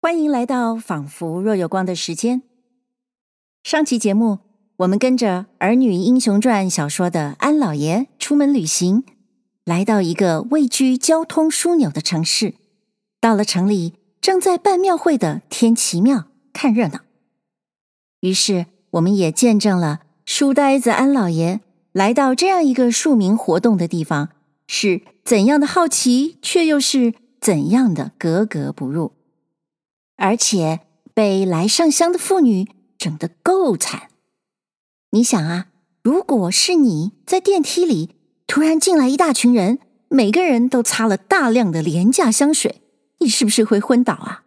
欢迎来到仿佛若有光的时间。上期节目，我们跟着《儿女英雄传》小说的安老爷出门旅行，来到一个位居交通枢纽的城市。到了城里，正在办庙会的天齐庙看热闹。于是，我们也见证了书呆子安老爷来到这样一个庶民活动的地方，是怎样的好奇，却又是怎样的格格不入。而且被来上香的妇女整得够惨。你想啊，如果是你在电梯里突然进来一大群人，每个人都擦了大量的廉价香水，你是不是会昏倒啊？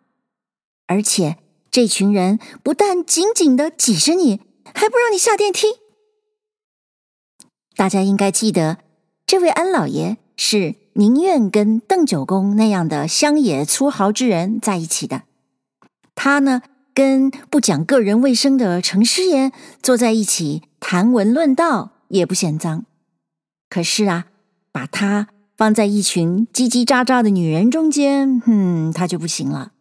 而且这群人不但紧紧的挤着你，还不让你下电梯。大家应该记得，这位安老爷是宁愿跟邓九公那样的乡野粗豪之人在一起的。他呢，跟不讲个人卫生的程师爷坐在一起谈文论道，也不嫌脏。可是啊，把他放在一群叽叽喳喳的女人中间，哼，他就不行了。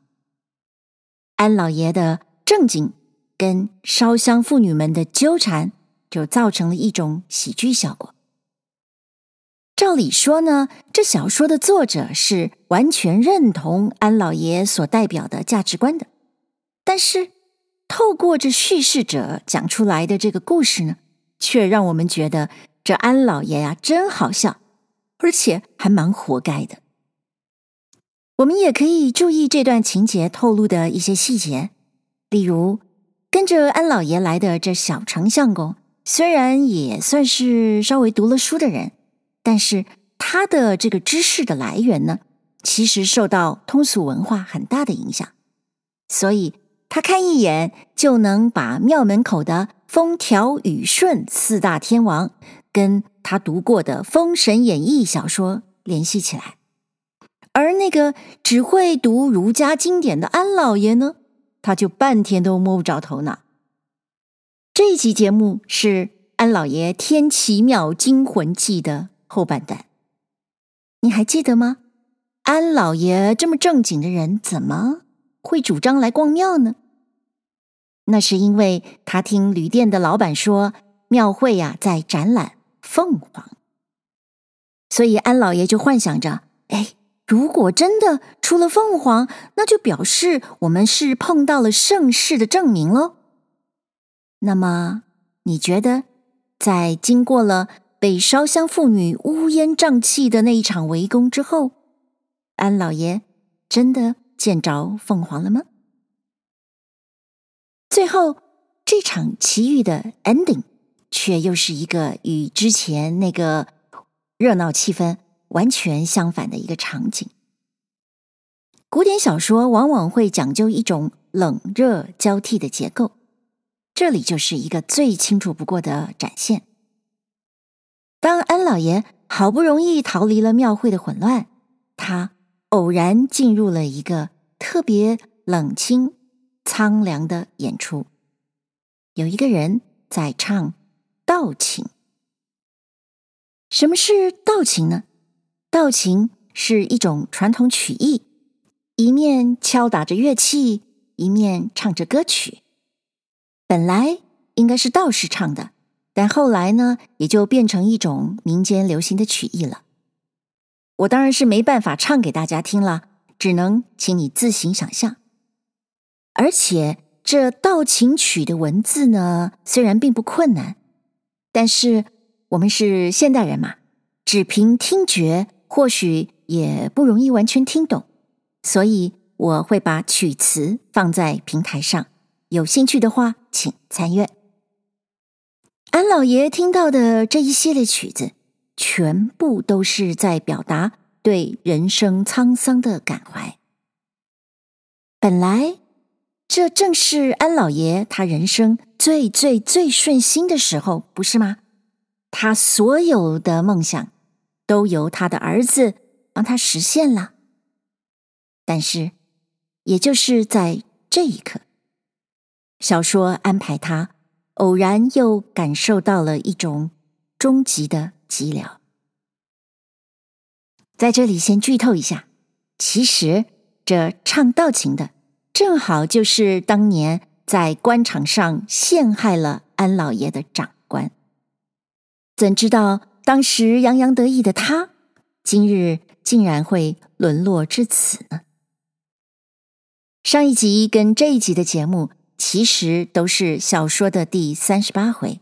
安老爷的正经跟烧香妇女们的纠缠，就造成了一种喜剧效果。照理说呢，这小说的作者是完全认同安老爷所代表的价值观的。但是，透过这叙事者讲出来的这个故事呢，却让我们觉得这安老爷呀真好笑，而且还蛮活该的。我们也可以注意这段情节透露的一些细节，例如跟着安老爷来的这小丞相公，虽然也算是稍微读了书的人，但是他的这个知识的来源呢，其实受到通俗文化很大的影响，所以。他看一眼就能把庙门口的风调雨顺四大天王跟他读过的《封神演义》小说联系起来，而那个只会读儒家经典的安老爷呢，他就半天都摸不着头脑。这一集节目是安老爷天奇庙惊魂记的后半段，你还记得吗？安老爷这么正经的人，怎么会主张来逛庙呢？那是因为他听旅店的老板说，庙会呀在展览凤凰，所以安老爷就幻想着：哎，如果真的出了凤凰，那就表示我们是碰到了盛世的证明喽。那么，你觉得，在经过了被烧香妇女乌烟瘴气的那一场围攻之后，安老爷真的见着凤凰了吗？最后，这场奇遇的 ending 却又是一个与之前那个热闹气氛完全相反的一个场景。古典小说往往会讲究一种冷热交替的结构，这里就是一个最清楚不过的展现。当安老爷好不容易逃离了庙会的混乱，他偶然进入了一个特别冷清。苍凉的演出，有一个人在唱道情。什么是道情呢？道情是一种传统曲艺，一面敲打着乐器，一面唱着歌曲。本来应该是道士唱的，但后来呢，也就变成一种民间流行的曲艺了。我当然是没办法唱给大家听了，只能请你自行想象。而且这道情曲的文字呢，虽然并不困难，但是我们是现代人嘛，只凭听觉或许也不容易完全听懂，所以我会把曲词放在平台上，有兴趣的话请参阅。安老爷听到的这一系列曲子，全部都是在表达对人生沧桑的感怀。本来。这正是安老爷他人生最最最顺心的时候，不是吗？他所有的梦想都由他的儿子帮他实现了。但是，也就是在这一刻，小说安排他偶然又感受到了一种终极的寂寥。在这里先剧透一下，其实这唱道情的。正好就是当年在官场上陷害了安老爷的长官。怎知道当时洋洋得意的他，今日竟然会沦落至此呢？上一集跟这一集的节目，其实都是小说的第三十八回。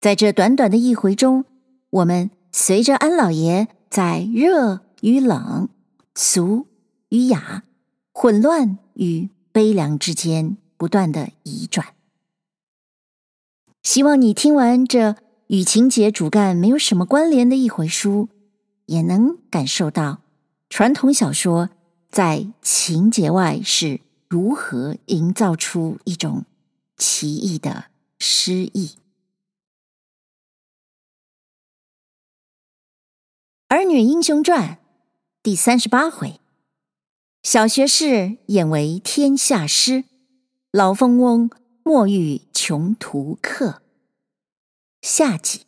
在这短短的一回中，我们随着安老爷在热与冷、俗与雅、混乱与悲凉之间不断的移转。希望你听完这与情节主干没有什么关联的一回书，也能感受到传统小说。在情节外是如何营造出一种奇异的诗意？《儿女英雄传》第三十八回，小学士演为天下师，老蜂翁莫遇穷途客。下集。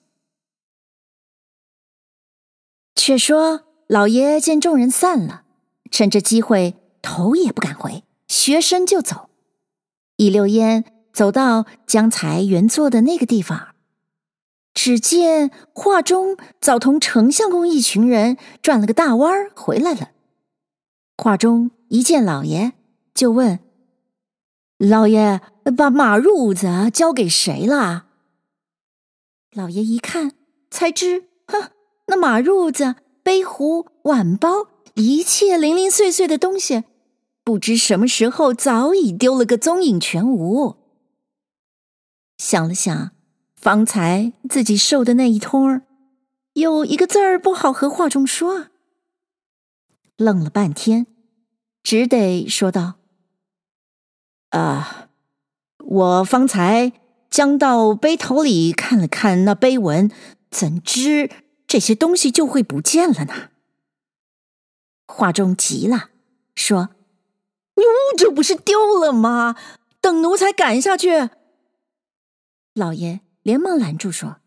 却说老爷见众人散了。趁着机会，头也不敢回，学身就走。一溜烟走到将才原坐的那个地方，只见画中早同丞相公一群人转了个大弯儿回来了。画中一见老爷，就问：“老爷把马褥子交给谁了？”老爷一看，才知，哼，那马褥子、杯壶、碗包。一切零零碎碎的东西，不知什么时候早已丢了个踪影全无。想了想，方才自己受的那一通，有一个字儿不好和画中说，愣了半天，只得说道：“啊，我方才将到碑头里看了看那碑文，怎知这些东西就会不见了呢？”华中急了，说：“哟，这不是丢了吗？等奴才赶下去。”老爷连忙拦住，说：“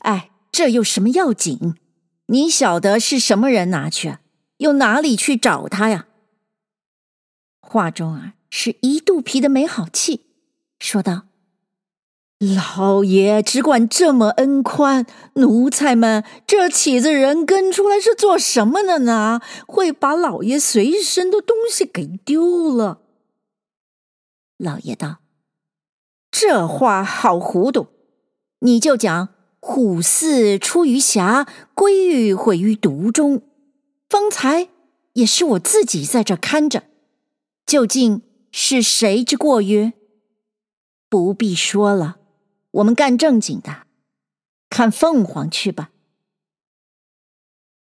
哎，这有什么要紧？你晓得是什么人拿去，又哪里去找他呀？”华中啊，是一肚皮的没好气，说道。老爷只管这么恩宽，奴才们这起子人跟出来是做什么的呢？会把老爷随身的东西给丢了。老爷道：“这话好糊涂，你就讲虎兕出于峡，鲑鱼毁于毒中。方才也是我自己在这看着，究竟是谁之过于？不必说了。”我们干正经的，看凤凰去吧。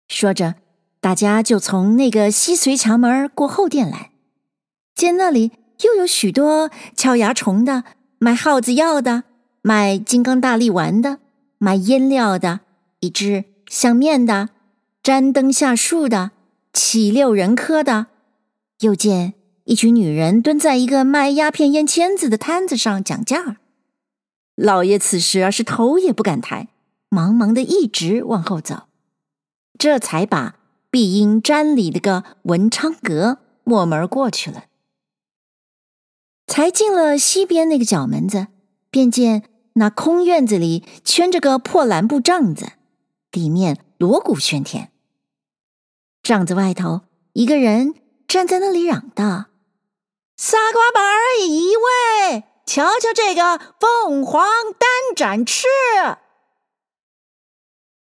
说着，大家就从那个西随墙门过后殿来，见那里又有许多敲牙虫的、卖耗子药的、卖金刚大力丸的、卖腌料的，以至相面的、粘灯下树的、乞六人科的，又见一群女人蹲在一个卖鸦片烟签子的摊子上讲价。老爷此时啊是头也不敢抬，忙忙的一直往后走，这才把碧英毡里的个文昌阁没门过去了。才进了西边那个角门子，便见那空院子里圈着个破蓝布帐子，里面锣鼓喧天。帐子外头一个人站在那里嚷道：“傻瓜板儿一位。”瞧瞧这个凤凰单展翅，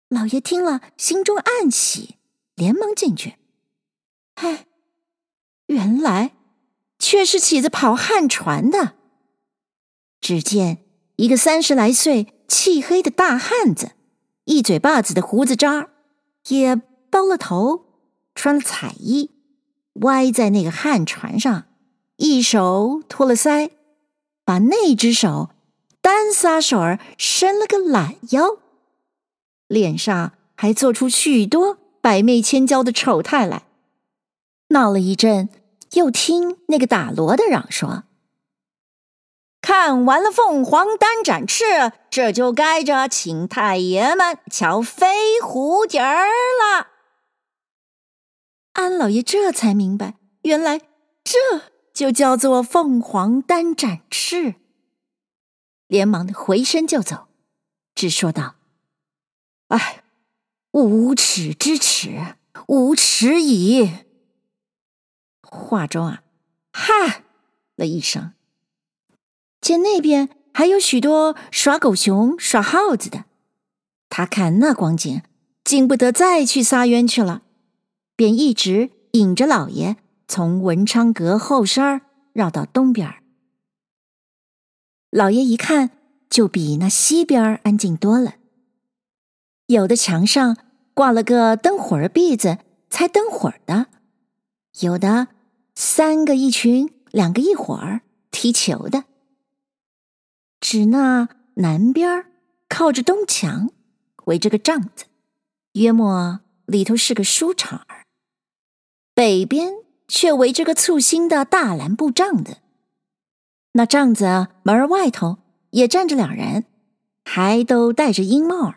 老爷听了，心中暗喜，连忙进去。哎，原来却是起子跑旱船的。只见一个三十来岁、漆黑的大汉子，一嘴巴子的胡子渣，也包了头，穿了彩衣，歪在那个旱船上，一手托了腮。把那只手单撒手儿伸了个懒腰，脸上还做出许多百媚千娇的丑态来。闹了一阵，又听那个打锣的嚷说：“看完了凤凰单展翅，这就该着请太爷们瞧飞蝴蝶儿了。”安老爷这才明白，原来这就叫做凤凰单展翅。连忙的回身就走，只说道：“哎，无耻之耻，无耻矣！”话中啊，哈了一声。见那边还有许多耍狗熊、耍耗子的，他看那光景，禁不得再去撒冤去了，便一直引着老爷从文昌阁后山绕到东边。老爷一看，就比那西边安静多了。有的墙上挂了个灯火儿篦子，猜灯火的；有的三个一群，两个一伙儿踢球的。只那南边靠着东墙，围着个帐子，约莫里头是个书场儿；北边却围着个簇新的大蓝布帐子。那帐子门外头也站着两人，还都戴着鹰帽，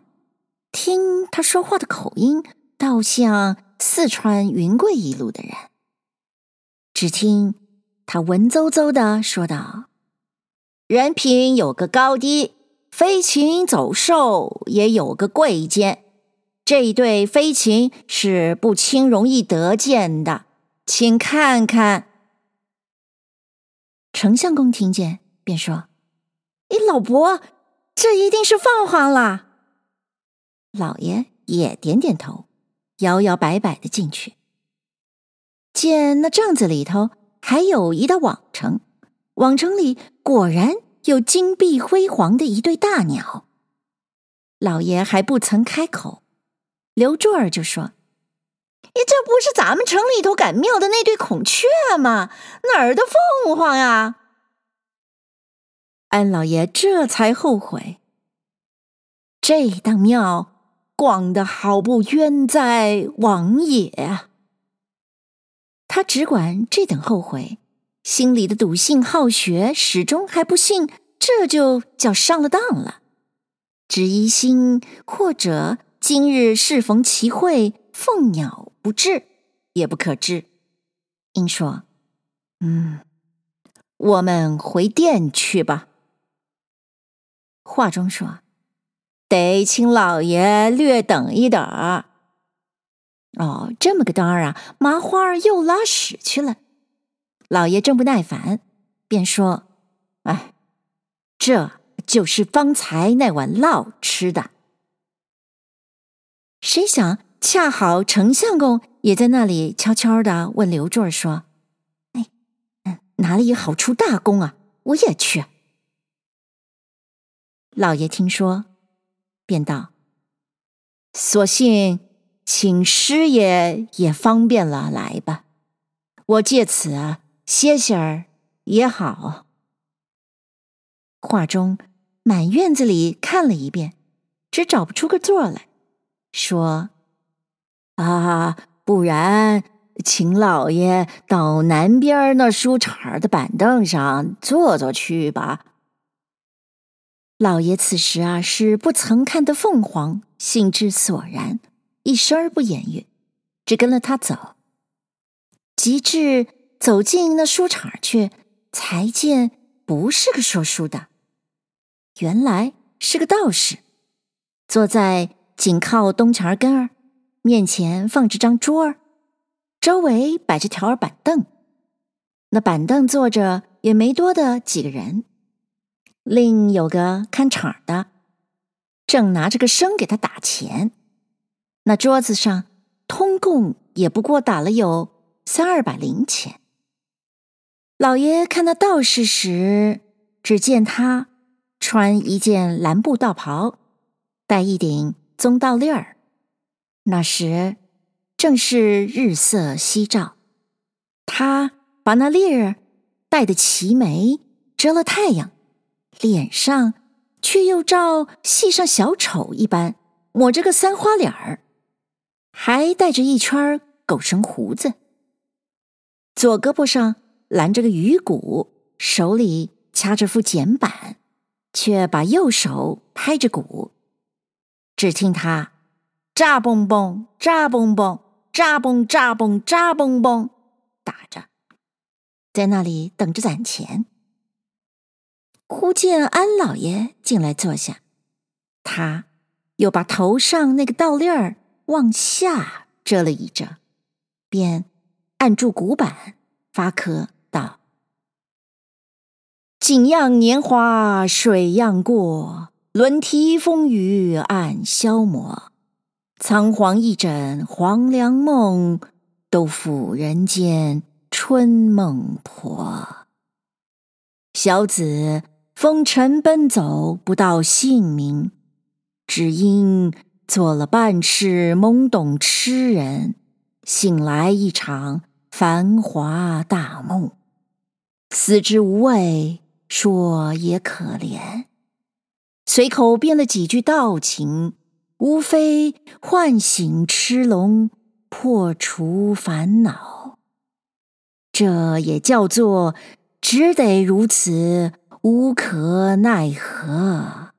听他说话的口音，倒像四川云贵一路的人。只听他文绉绉的说道。人品有个高低，飞禽走兽也有个贵贱。这一对飞禽是不轻容易得见的，请看看。丞相公听见，便说：“哎，老伯，这一定是凤凰了。”老爷也点点头，摇摇摆摆的进去，见那帐子里头还有一道网城。网城里果然有金碧辉煌的一对大鸟。老爷还不曾开口，刘柱儿就说：“你这不是咱们城里头赶庙的那对孔雀吗？哪儿的凤凰呀？”安老爷这才后悔，这当庙逛的好不冤哉王爷啊！他只管这等后悔。心里的笃信好学始终还不信，这就叫上了当了。只疑心或者今日适逢其会，凤鸟不至，也不可知。应说：“嗯，我们回殿去吧。”话中说：“得请老爷略等一等。”哦，这么个当儿啊，麻花儿又拉屎去了。老爷正不耐烦，便说：“哎，这就是方才那碗烙吃的。”谁想恰好丞相公也在那里，悄悄的问刘柱儿说：“哎，哪里好出大功啊？我也去。”老爷听说，便道：“索性请师爷也方便了来吧，我借此啊。”歇歇儿也好。话中满院子里看了一遍，只找不出个座来，说：“啊，不然请老爷到南边那书场的板凳上坐坐去吧。”老爷此时啊是不曾看得凤凰，兴致索然，一声儿不言语，只跟了他走，及至。走进那书场去，才见不是个说书的，原来是个道士，坐在紧靠东墙根儿，面前放着张桌儿，周围摆着条儿板凳，那板凳坐着也没多的几个人，另有个看场的，正拿着个笙给他打钱，那桌子上通共也不过打了有三二百零钱。老爷看那道士时，只见他穿一件蓝布道袍，戴一顶棕道笠儿。那时正是日色西照，他把那粒儿戴得齐眉，遮了太阳，脸上却又照戏上小丑一般，抹着个三花脸儿，还带着一圈狗绳胡子，左胳膊上。拦着个鱼鼓，手里掐着副剪板，却把右手拍着鼓。只听他扎嘣嘣，扎嘣嘣，扎嘣扎嘣，扎嘣嘣，打着。在那里等着攒钱。忽见安老爷进来坐下，他又把头上那个倒笠儿往下遮了一遮，便按住古板发科道：“景样年华水样过，轮啼风雨暗消磨。仓皇一枕黄粱梦，都付人间春梦婆。小子。”风尘奔走，不道姓名，只因做了半世懵懂痴人，醒来一场繁华大梦。死之无味，说也可怜。随口编了几句道情，无非唤醒痴龙，破除烦恼。这也叫做只得如此。无可奈何，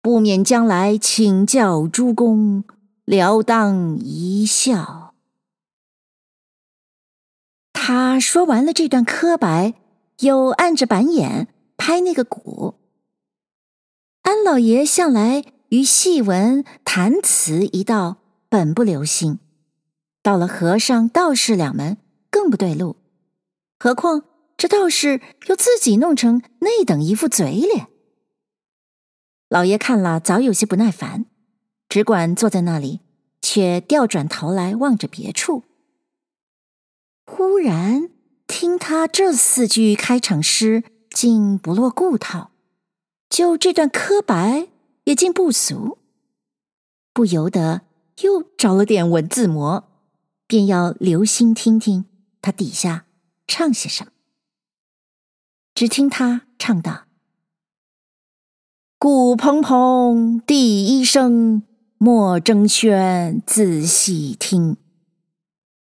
不免将来请教诸公，了当一笑。他说完了这段刻白，又按着板眼拍那个鼓。安老爷向来于戏文弹词一道本不留心，到了和尚道士两门更不对路，何况。这道士又自己弄成那等一副嘴脸，老爷看了早有些不耐烦，只管坐在那里，却调转头来望着别处。忽然听他这四句开场诗，竟不落故套，就这段刻白也竟不俗，不由得又着了点文字魔，便要留心听听他底下唱些什么。只听他唱道：“鼓砰砰第一声，莫争喧仔细听。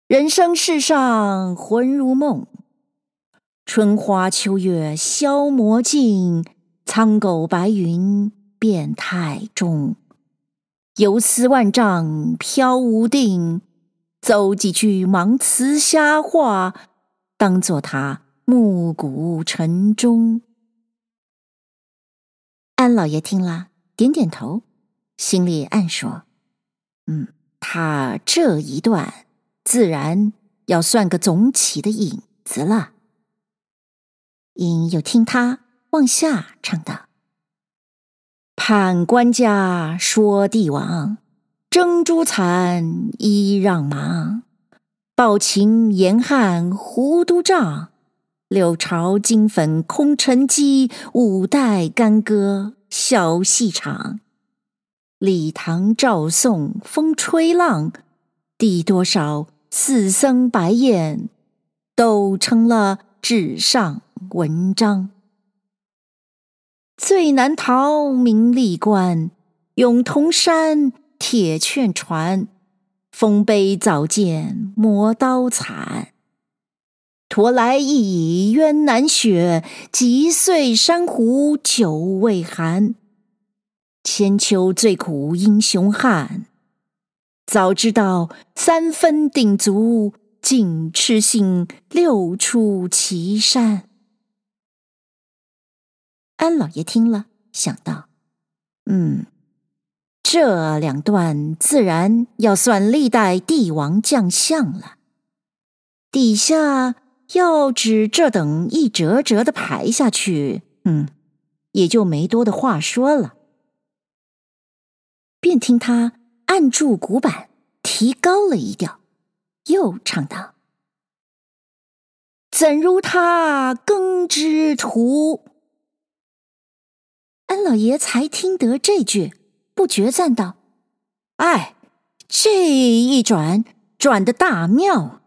人生世上魂如梦，春花秋月消磨尽，苍狗白云变态中。游丝万丈飘无定，奏几句盲词瞎话，当作他。”暮鼓晨钟，安老爷听了，点点头，心里暗说：“嗯，他这一段自然要算个总起的引子了。”因又听他往下唱道：“判官家说帝王，争诸残揖让忙，暴秦严汉胡督账。”六朝金粉空陈迹，五代干戈小戏场。李唐赵宋风吹浪，第多少四僧白燕，都成了纸上文章。最难逃名利关，永铜山铁券传，丰碑早见磨刀残。鼉来一已冤难雪，击碎珊瑚酒未寒。千秋最苦英雄汉，早知道三分鼎足，竟痴心六出祁山。安老爷听了，想到：嗯，这两段自然要算历代帝王将相了，底下。要指这等一折折的排下去，嗯，也就没多的话说了。便听他按住鼓板，提高了一调，又唱道：“怎如他耕织图？”安老爷才听得这句，不觉赞道：“哎，这一转转的大妙。”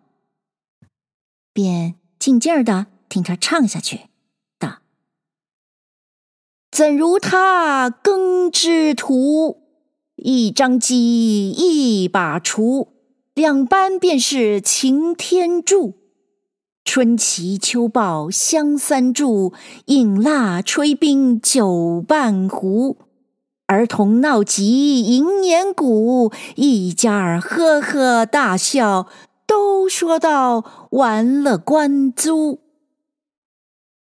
便静静的听他唱下去，道：“怎如他耕织图？一张机，一把锄，两般便是擎天柱。春祈秋报香三柱，饮蜡吹冰酒半壶。儿童闹集迎年鼓，一家儿呵呵大笑。”都说到完了官租，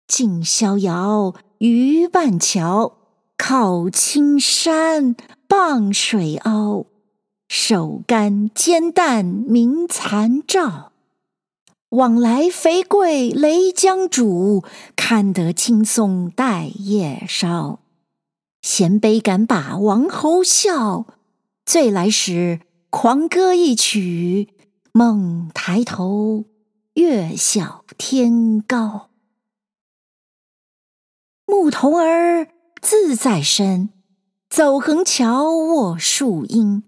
近逍遥鱼半桥，靠青山傍水凹。手竿煎蛋明残照，往来肥贵雷将煮，看得青松带叶烧。衔杯敢把王侯笑，醉来时狂歌一曲，梦抬头月晓天高。牧童儿自在身，走横桥卧树阴。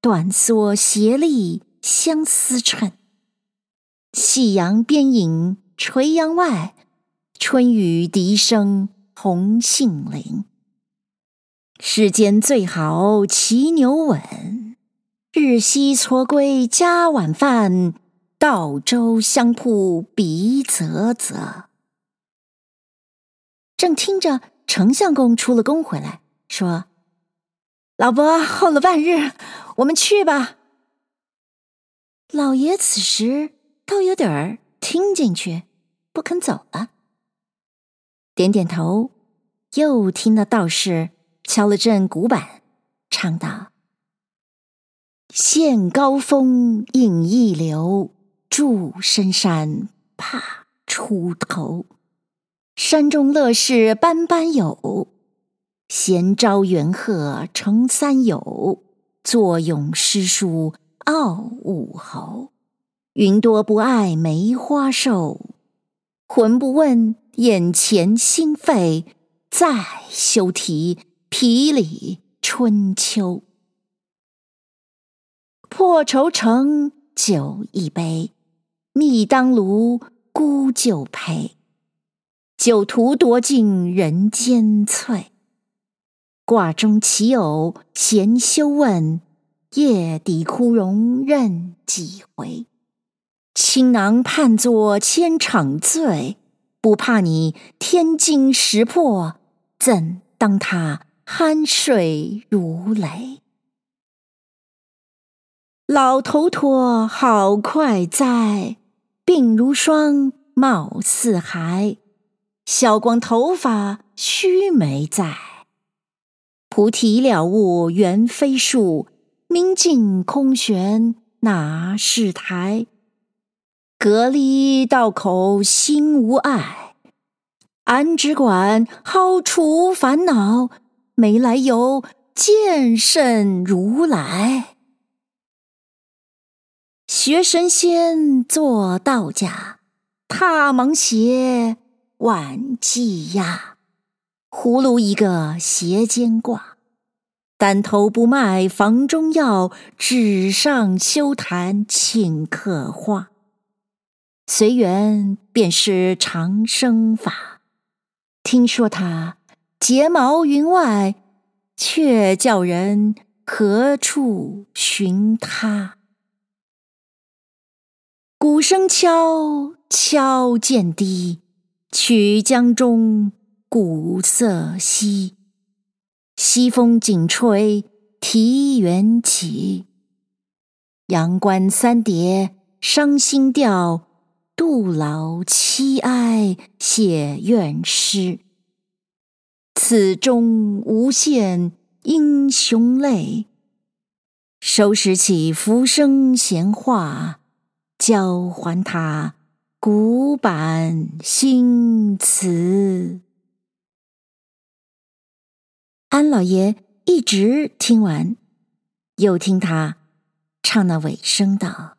短蓑斜立相思衬，夕阳边影垂杨外，春雨笛声红杏林。世间最好骑牛稳，日夕错归家晚饭，道州香铺鼻啧啧。正听着，丞相公出了宫回来，说。老伯候了半日，我们去吧。老爷此时倒有点儿听进去，不肯走了，点点头，又听那道士敲了阵鼓板，唱道：“羡高峰引一流，住深山怕出头。山中乐事般般有。”闲招元鹤成三友，坐拥诗书傲武侯。云多不爱梅花瘦，浑不问眼前心肺，再休提皮里春秋。破愁成酒一杯，蜜当炉沽旧醅。酒徒多尽人间翠。挂中岂有闲休问？夜底枯荣任几回？倾囊盼作千场醉，不怕你天惊石破，怎当他酣睡如雷？老头陀好快哉！鬓如霜，貌似孩，小光头发须眉在。菩提了悟原非树，明镜空悬哪是台？隔离道口心无碍，安只管好除烦恼，没来由见甚如来？学神仙做道家，踏芒鞋挽鸡鸭。葫芦一个斜肩挂，但头不卖房中药，纸上休谈请客话。随缘便是长生法。听说他睫毛云外，却叫人何处寻他？鼓声敲，敲渐低，曲江中。鼓瑟稀，西风紧吹啼猿起。阳关三叠伤心调，杜老凄哀写怨诗。此中无限英雄泪，收拾起浮生闲话，交还他古板新词。安老爷一直听完，又听他唱那尾声道：“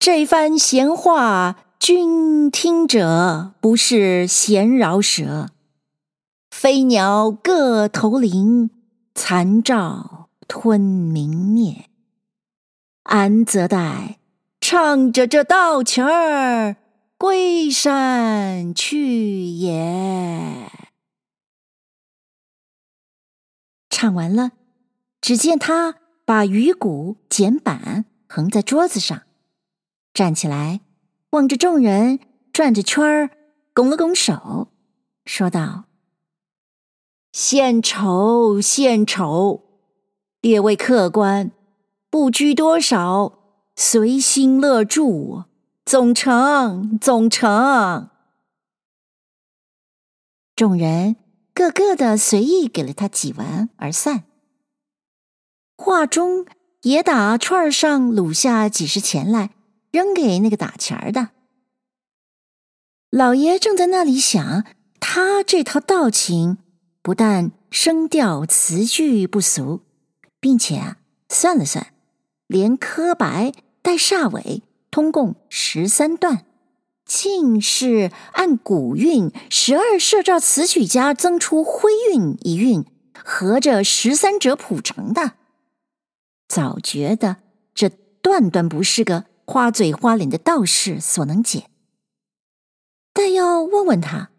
这番闲话，君听者不是闲饶舌。飞鸟各投林，残照吞明灭。安则待唱着这道曲儿归山去也。”唱完了，只见他把鱼骨剪板横在桌子上，站起来，望着众人转着圈儿，拱了拱手，说道：“献丑，献丑！列位客官，不拘多少，随心乐住，总成，总成。”众人个个的随意给了他几文而散。画中也打串上掳下几十钱来，扔给那个打钱儿的。老爷正在那里想，他这套道情不但声调词句不俗，并且啊，算了算，连刻白带煞尾，通共十三段。竟是按古韵十二摄照词曲家增出徽韵一韵，合着十三折谱成的。早觉得这断断不是个花嘴花脸的道士所能解。但要问问他，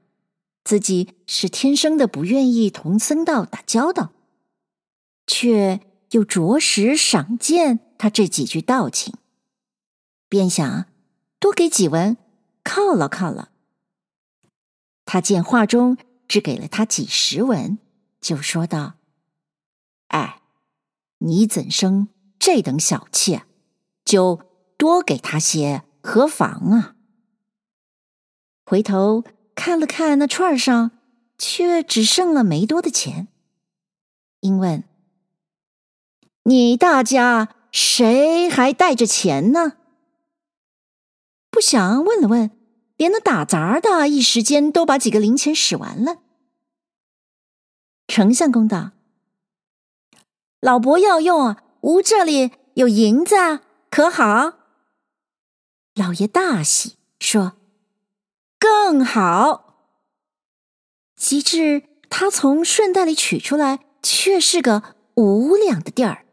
自己是天生的不愿意同僧道打交道，却又着实赏见他这几句道情，便想多给几文。犒劳犒劳，他见画中只给了他几十文，就说道：“哎，你怎生这等小气？就多给他些何妨啊？”回头看了看那串上，却只剩了没多的钱，因问：“你大家谁还带着钱呢？”不想问了问，连那打杂的一时间都把几个零钱使完了。丞相公道：“老伯要用，吾这里有银子，可好？”老爷大喜，说：“更好。”及至他从顺带里取出来，却是个五两的地儿，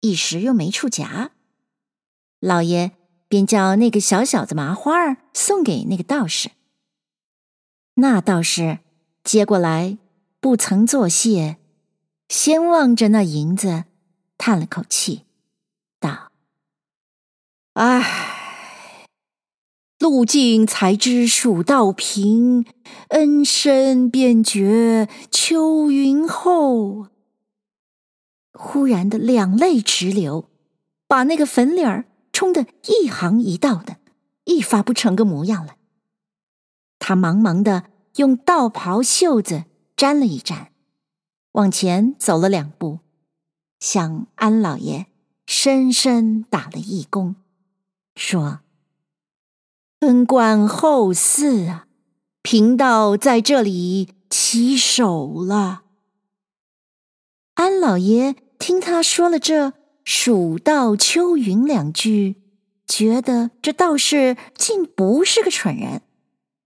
一时又没处夹，老爷。便叫那个小小子麻花儿送给那个道士。那道士接过来，不曾作谢，先望着那银子，叹了口气，道：“唉，路径才知蜀道平，恩深便觉秋云厚。”忽然的两泪直流，把那个粉脸儿。冲得一行一道的，一发不成个模样了。他忙忙的用道袍袖子沾了一沾，往前走了两步，向安老爷深深打了一躬，说：“恩官厚赐啊，贫道在这里起手了。”安老爷听他说了这。蜀道秋云两句，觉得这道士竟不是个蠢人，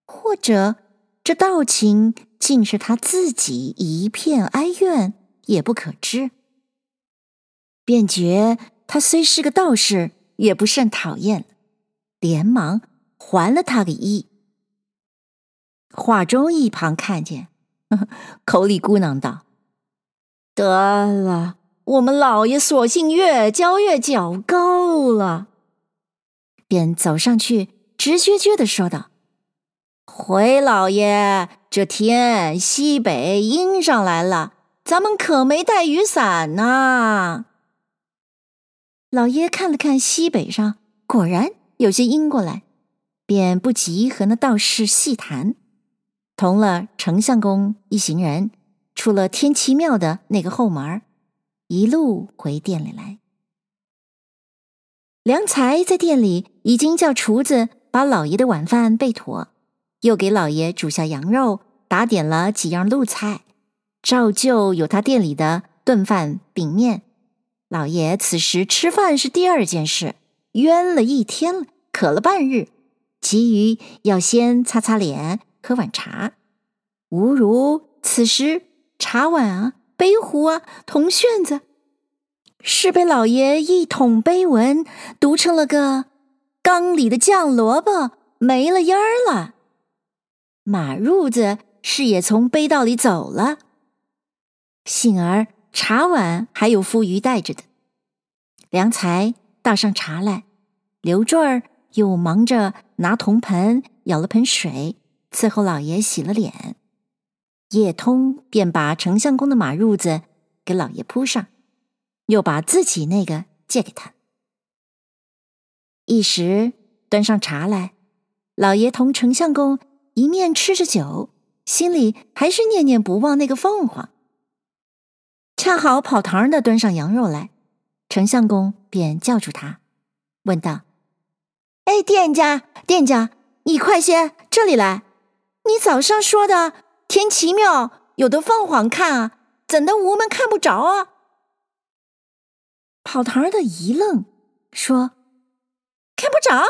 或者这道情竟是他自己一片哀怨，也不可知。便觉他虽是个道士，也不甚讨厌，连忙还了他个一。华中一旁看见，呵 呵口里咕囔道：“得了。”我们老爷索性越教越较高了，便走上去，直撅撅的说道：“回老爷，这天西北阴上来了，咱们可没带雨伞呐。”老爷看了看西北上，果然有些阴过来，便不急和那道士细谈，同了丞相公一行人，出了天齐庙的那个后门。一路回店里来，良才在店里已经叫厨子把老爷的晚饭备妥，又给老爷煮下羊肉，打点了几样路菜，照旧有他店里的炖饭饼面。老爷此时吃饭是第二件事，冤了一天了，渴了半日，急于要先擦擦脸，喝碗茶。吾如此时茶碗啊。杯壶啊，铜旋子，是被老爷一统碑文读成了个缸里的酱萝卜没了音儿了。马褥子是也从杯道里走了，幸而茶碗还有夫余带着的。良才倒上茶来，刘顺儿又忙着拿铜盆舀了盆水伺候老爷洗了脸。叶通便把丞相公的马褥子给老爷铺上，又把自己那个借给他。一时端上茶来，老爷同丞相公一面吃着酒，心里还是念念不忘那个凤凰。恰好跑堂的端上羊肉来，丞相公便叫住他，问道：“哎，店家，店家，你快些这里来！你早上说的天齐庙有的凤凰看啊，怎的吾们看不着啊？”跑堂的一愣，说：“看不着？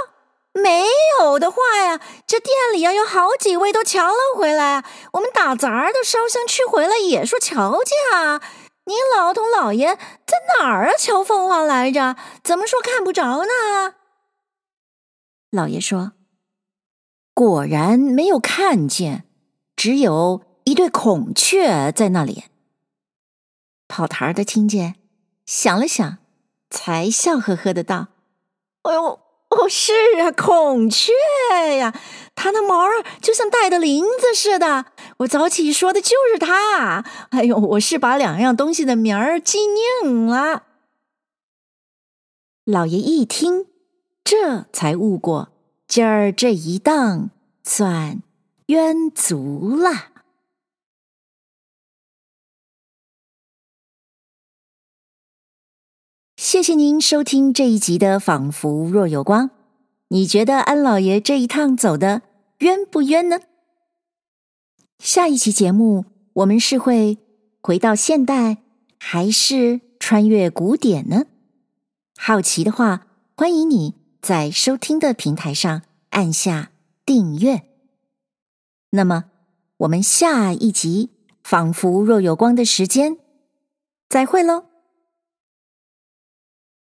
没有的话呀，这店里啊有好几位都瞧了回来，我们打杂的烧香去回来也说瞧见啊。您老头老爷在哪儿啊？瞧凤凰来着？怎么说看不着呢？”老爷说：“果然没有看见，只有一对孔雀在那里。”跑堂的听见，想了想。才笑呵呵的道：“哎呦，哦，是啊，孔雀呀，它那毛儿就像带的铃子似的。我早起说的就是它。哎呦，我是把两样东西的名儿记拧了。”老爷一听，这才悟过，今儿这一当算冤足了。谢谢您收听这一集的《仿佛若有光》，你觉得安老爷这一趟走的冤不冤呢？下一期节目我们是会回到现代，还是穿越古典呢？好奇的话，欢迎你在收听的平台上按下订阅。那么，我们下一集《仿佛若有光》的时间再会喽。